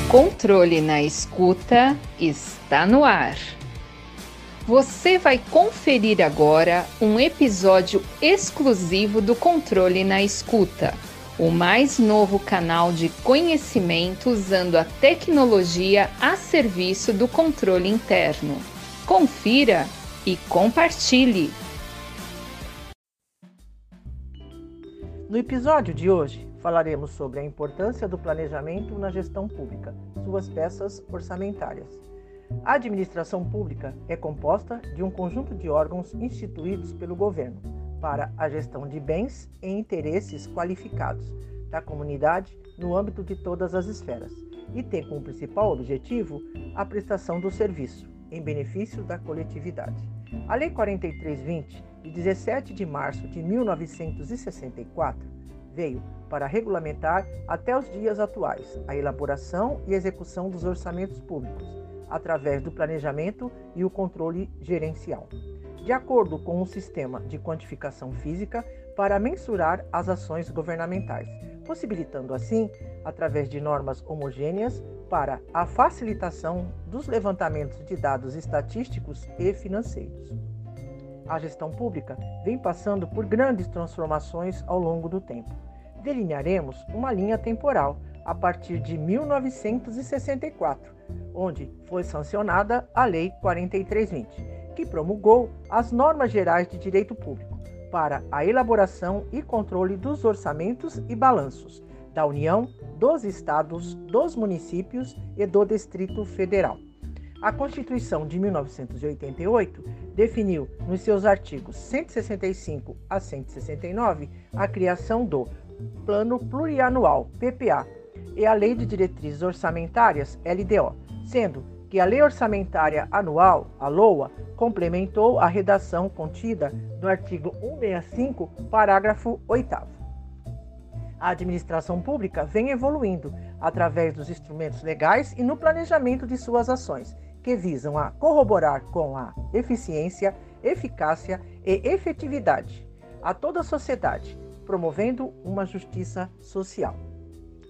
Controle na escuta está no ar. Você vai conferir agora um episódio exclusivo do Controle na Escuta, o mais novo canal de conhecimento usando a tecnologia a serviço do controle interno. Confira e compartilhe. No episódio de hoje, falaremos sobre a importância do planejamento na gestão pública, suas peças orçamentárias. A administração pública é composta de um conjunto de órgãos instituídos pelo governo para a gestão de bens e interesses qualificados da comunidade no âmbito de todas as esferas e tem como principal objetivo a prestação do serviço em benefício da coletividade. A Lei 4320, de 17 de março de 1964, veio para regulamentar até os dias atuais a elaboração e execução dos orçamentos públicos, através do planejamento e o controle gerencial, de acordo com um sistema de quantificação física para mensurar as ações governamentais, possibilitando assim, através de normas homogêneas, para a facilitação dos levantamentos de dados estatísticos e financeiros. A gestão pública vem passando por grandes transformações ao longo do tempo delinearemos uma linha temporal a partir de 1964, onde foi sancionada a Lei 4320, que promulgou as normas gerais de direito público para a elaboração e controle dos orçamentos e balanços da União, dos estados, dos municípios e do Distrito Federal. A Constituição de 1988 definiu, nos seus artigos 165 a 169, a criação do Plano Plurianual, PPA, e a Lei de Diretrizes Orçamentárias, LDO, sendo que a Lei Orçamentária Anual, a LOA, complementou a redação contida no artigo 165, parágrafo 8 A administração pública vem evoluindo através dos instrumentos legais e no planejamento de suas ações, que visam a corroborar com a eficiência, eficácia e efetividade a toda a sociedade, promovendo uma justiça social.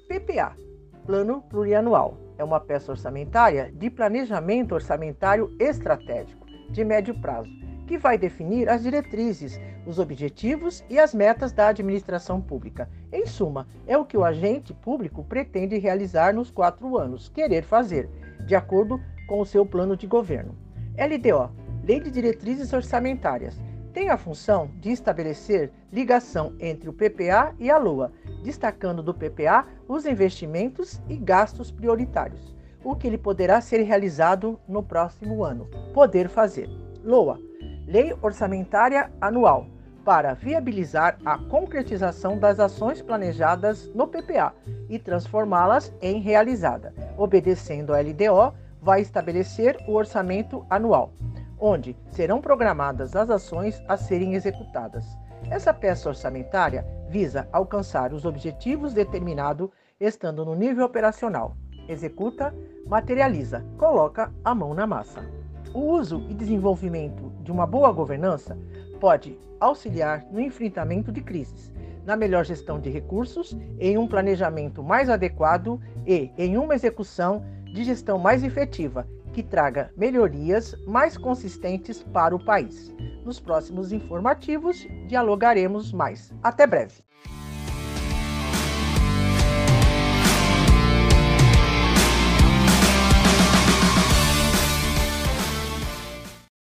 PPA Plano Plurianual é uma peça orçamentária de planejamento orçamentário estratégico de médio prazo, que vai definir as diretrizes, os objetivos e as metas da administração pública. Em suma, é o que o agente público pretende realizar nos quatro anos, querer fazer, de acordo com o seu plano de governo. LDO Lei de Diretrizes Orçamentárias tem a função de estabelecer ligação entre o PPA e a LOA, destacando do PPA os investimentos e gastos prioritários, o que ele poderá ser realizado no próximo ano. Poder fazer. LOA Lei Orçamentária Anual para viabilizar a concretização das ações planejadas no PPA e transformá-las em realizada. Obedecendo a LDO, vai estabelecer o orçamento anual onde serão programadas as ações a serem executadas. Essa peça orçamentária visa alcançar os objetivos determinados estando no nível operacional. Executa, materializa, coloca a mão na massa. O uso e desenvolvimento de uma boa governança pode auxiliar no enfrentamento de crises, na melhor gestão de recursos, em um planejamento mais adequado e em uma execução de gestão mais efetiva que traga melhorias mais consistentes para o país. Nos próximos informativos, dialogaremos mais. Até breve!